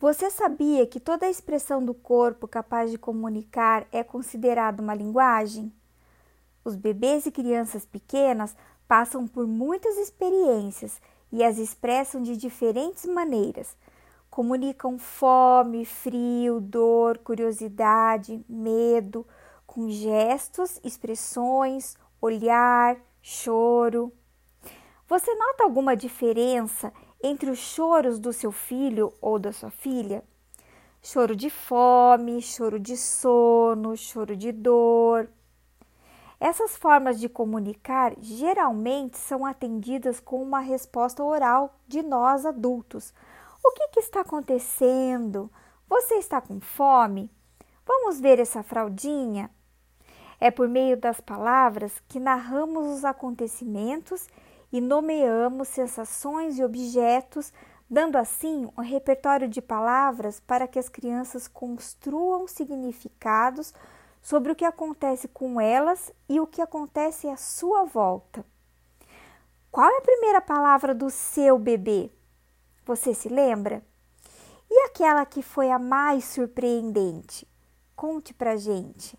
Você sabia que toda a expressão do corpo capaz de comunicar é considerada uma linguagem? Os bebês e crianças pequenas passam por muitas experiências e as expressam de diferentes maneiras. Comunicam fome, frio, dor, curiosidade, medo, com gestos, expressões, olhar, choro. Você nota alguma diferença entre os choros do seu filho ou da sua filha? Choro de fome, choro de sono, choro de dor. Essas formas de comunicar geralmente são atendidas com uma resposta oral de nós adultos. O que, que está acontecendo? Você está com fome? Vamos ver essa fraldinha? É por meio das palavras que narramos os acontecimentos e nomeamos sensações e objetos, dando assim um repertório de palavras para que as crianças construam significados sobre o que acontece com elas e o que acontece à sua volta. Qual é a primeira palavra do seu bebê? Você se lembra? E aquela que foi a mais surpreendente? Conte pra gente.